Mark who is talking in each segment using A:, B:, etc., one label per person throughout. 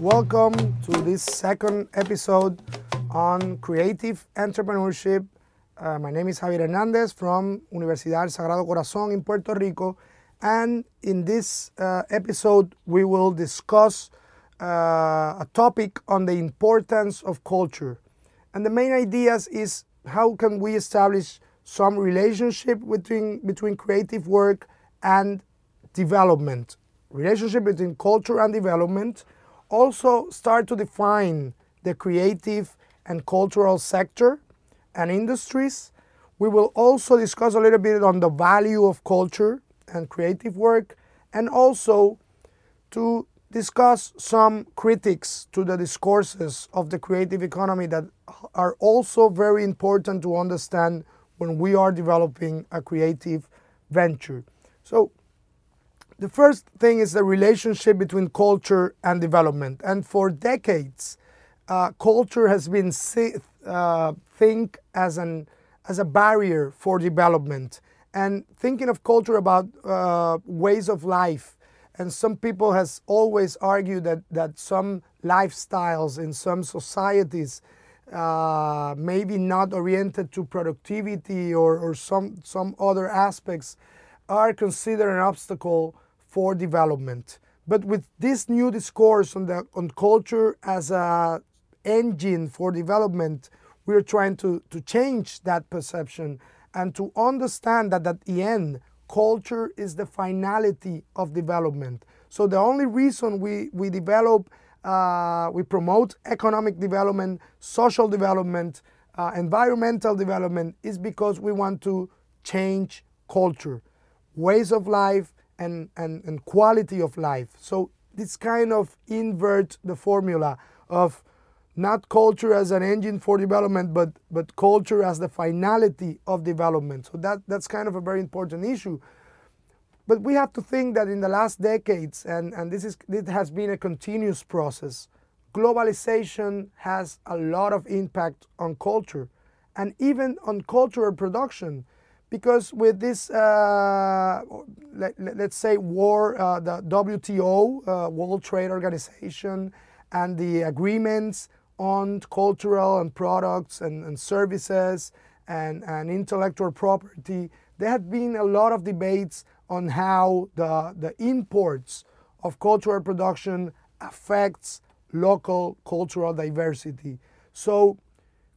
A: Welcome to this second episode on creative entrepreneurship. Uh, my name is Javier Hernandez from Universidad Sagrado Corazón in Puerto Rico. And in this uh, episode, we will discuss uh, a topic on the importance of culture. And the main ideas is how can we establish some relationship between, between creative work and development. Relationship between culture and development. Also start to define the creative and cultural sector and industries. We will also discuss a little bit on the value of culture and creative work and also to discuss some critics to the discourses of the creative economy that are also very important to understand when we are developing a creative venture. So, the first thing is the relationship between culture and development. And for decades, uh, culture has been uh, think as an as a barrier for development. And thinking of culture about uh, ways of life, and some people has always argued that that some lifestyles in some societies uh, maybe not oriented to productivity or, or some, some other aspects are considered an obstacle for development. But with this new discourse on, the, on culture as a engine for development, we're trying to, to change that perception and to understand that at the end, culture is the finality of development. So the only reason we, we develop uh, we promote economic development, social development, uh, environmental development is because we want to change culture, ways of life, and, and, and quality of life. So this kind of invert the formula of not culture as an engine for development, but, but culture as the finality of development. So that, that's kind of a very important issue but we have to think that in the last decades, and, and this, is, this has been a continuous process, globalization has a lot of impact on culture and even on cultural production. Because with this, uh, let, us say, war, uh, the WTO, uh, World Trade Organization, and the agreements on cultural and products and, and services and, and intellectual property, there have been a lot of debates on how the, the imports of cultural production affects local cultural diversity. So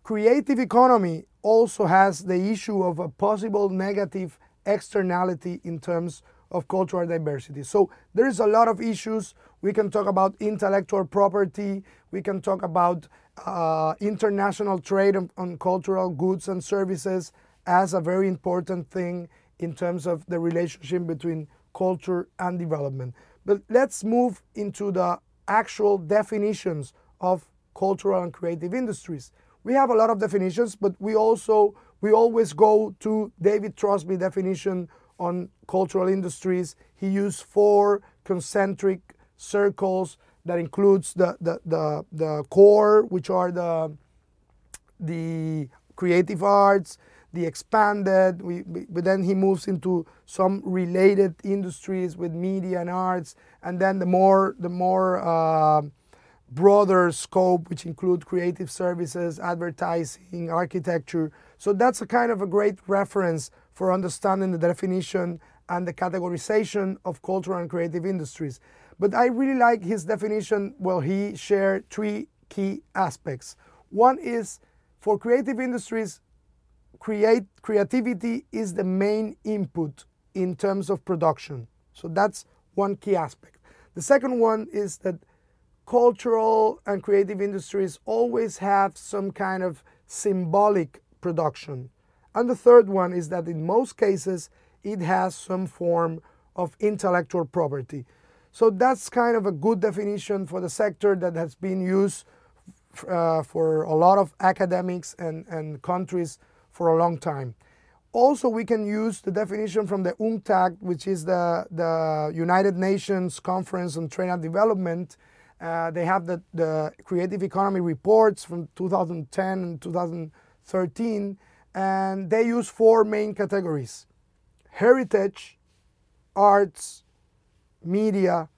A: creative economy also has the issue of a possible negative externality in terms of cultural diversity. So there is a lot of issues. We can talk about intellectual property. We can talk about uh, international trade on, on cultural goods and services as a very important thing in terms of the relationship between culture and development. But let's move into the actual definitions of cultural and creative industries. We have a lot of definitions, but we also we always go to David Throsby definition on cultural industries. He used four concentric circles that includes the, the, the, the core, which are the, the creative arts, the expanded, we, we, but then he moves into some related industries with media and arts, and then the more the more uh, broader scope, which include creative services, advertising, architecture. So that's a kind of a great reference for understanding the definition and the categorization of cultural and creative industries. But I really like his definition. Well, he shared three key aspects. One is for creative industries, create creativity is the main input in terms of production. So that's one key aspect. The second one is that cultural and creative industries always have some kind of symbolic production. And the third one is that in most cases it has some form of intellectual property. So that's kind of a good definition for the sector that has been used uh, for a lot of academics and, and countries for a long time. Also, we can use the definition from the UNCTAD, which is the, the United Nations Conference on Trade and Development. Uh, they have the, the creative economy reports from 2010 and 2013, and they use four main categories heritage, arts, media,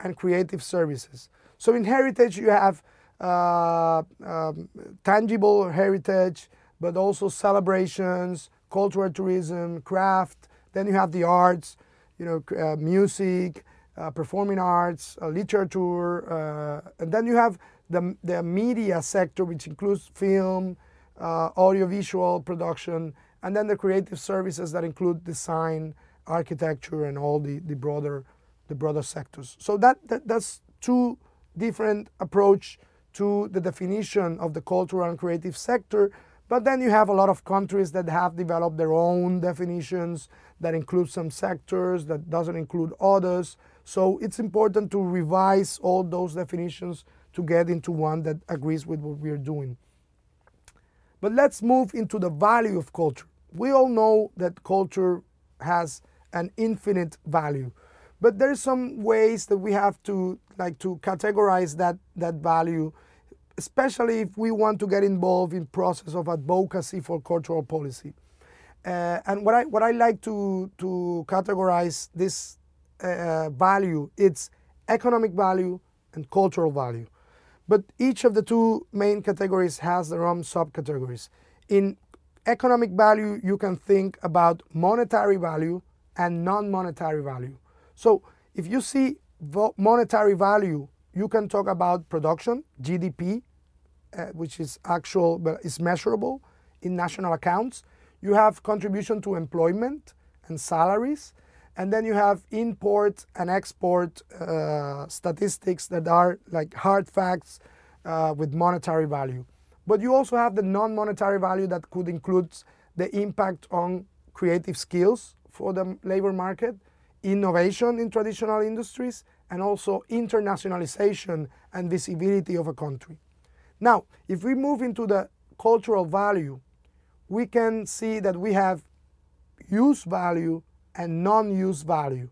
A: and creative services. So in heritage, you have uh, um, tangible heritage, but also celebrations, cultural tourism, craft. Then you have the arts, you know, uh, music, performing arts, uh, literature, uh, and then you have the, the media sector, which includes film, uh, audiovisual production, and then the creative services that include design, architecture, and all the, the broader the broader sectors. So that, that that's two different approach to the definition of the cultural and creative sector. But then you have a lot of countries that have developed their own definitions that include some sectors, that doesn't include others. So it's important to revise all those definitions to get into one that agrees with what we're doing. But let's move into the value of culture. We all know that culture has an infinite value. But there's some ways that we have to like to categorize that that value, especially if we want to get involved in process of advocacy for cultural policy. Uh, and what I what I like to to categorize this uh, value, it's economic value and cultural value. But each of the two main categories has their own subcategories. In economic value, you can think about monetary value and non-monetary value. So if you see monetary value, you can talk about production, GDP, uh, which is actual, but is measurable in national accounts. You have contribution to employment and salaries. And then you have import and export uh, statistics that are like hard facts uh, with monetary value. But you also have the non monetary value that could include the impact on creative skills for the labor market, innovation in traditional industries, and also internationalization and visibility of a country. Now, if we move into the cultural value, we can see that we have use value and non-use value.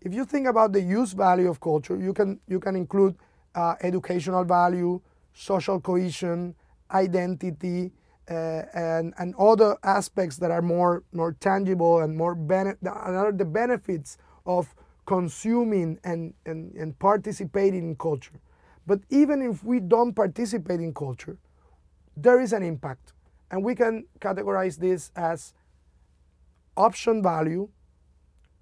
A: If you think about the use value of culture, you can you can include uh, educational value, social cohesion, identity, uh, and, and other aspects that are more, more tangible and more bene- are the benefits of consuming and, and, and participating in culture. But even if we don't participate in culture, there is an impact. And we can categorize this as option value,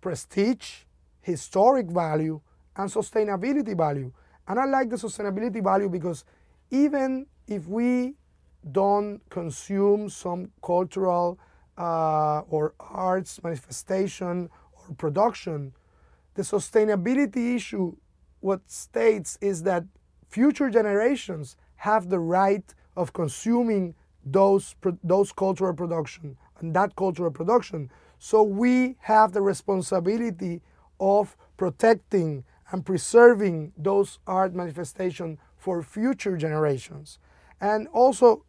A: prestige, historic value, and sustainability value. And I like the sustainability value because even if we don't consume some cultural uh, or arts manifestation or production, the sustainability issue, what states is that future generations have the right of consuming those, those cultural production and that cultural production. So we have the responsibility of protecting and preserving those art manifestations for future generations. And also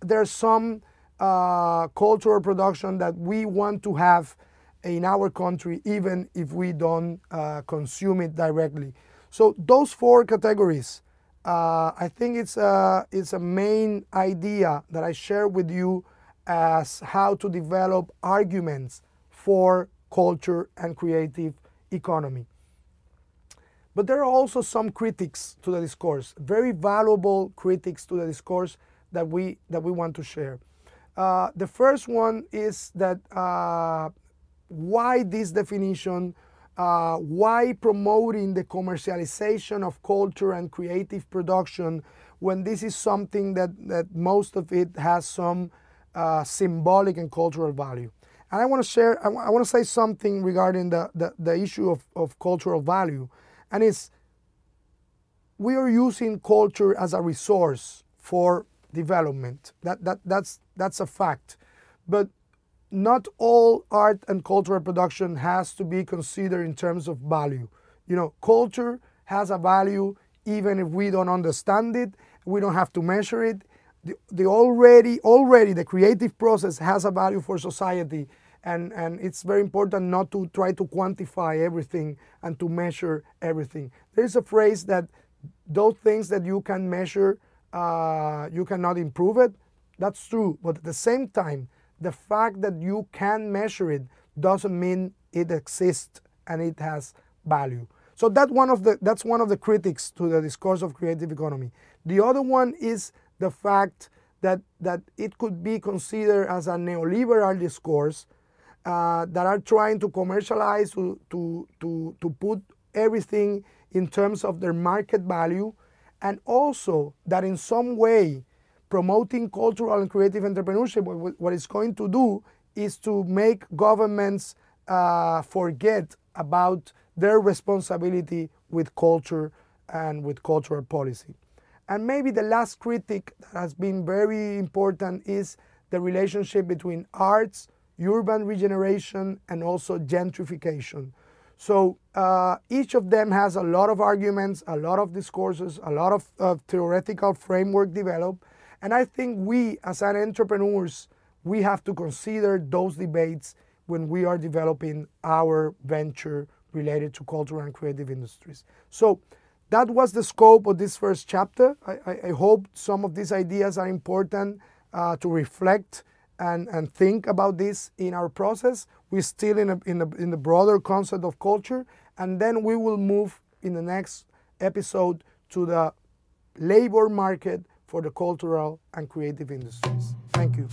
A: there's some uh, cultural production that we want to have in our country, even if we don't uh, consume it directly. So those four categories, uh, I think it's a, it's a main idea that I share with you as how to develop arguments for culture and creative economy. But there are also some critics to the discourse, very valuable critics to the discourse that we that we want to share. Uh, the first one is that uh, why this definition, uh, why promoting the commercialization of culture and creative production when this is something that, that most of it has some uh, symbolic and cultural value. And I want to share, I, w- I want to say something regarding the, the, the issue of, of cultural value. And it's, we are using culture as a resource for development. That, that, that's, that's a fact. But not all art and cultural production has to be considered in terms of value. You know, culture has a value even if we don't understand it, we don't have to measure it. The, the already already the creative process has a value for society and, and it's very important not to try to quantify everything and to measure everything. There's a phrase that those things that you can measure uh, you cannot improve it. That's true. But at the same time, the fact that you can measure it doesn't mean it exists and it has value. So that one of the, that's one of the critics to the discourse of creative economy. The other one is the fact that, that it could be considered as a neoliberal discourse uh, that are trying to commercialize, to, to, to, to put everything in terms of their market value, and also that in some way promoting cultural and creative entrepreneurship, what it's going to do is to make governments uh, forget about their responsibility with culture and with cultural policy. And maybe the last critic that has been very important is the relationship between arts, urban regeneration, and also gentrification. So uh, each of them has a lot of arguments, a lot of discourses, a lot of uh, theoretical framework developed. And I think we, as an entrepreneurs, we have to consider those debates when we are developing our venture related to cultural and creative industries. So that was the scope of this first chapter. I, I, I hope some of these ideas are important uh, to reflect and, and think about this in our process. We're still in, a, in, a, in the broader concept of culture, and then we will move in the next episode to the labor market for the cultural and creative industries. Thank you.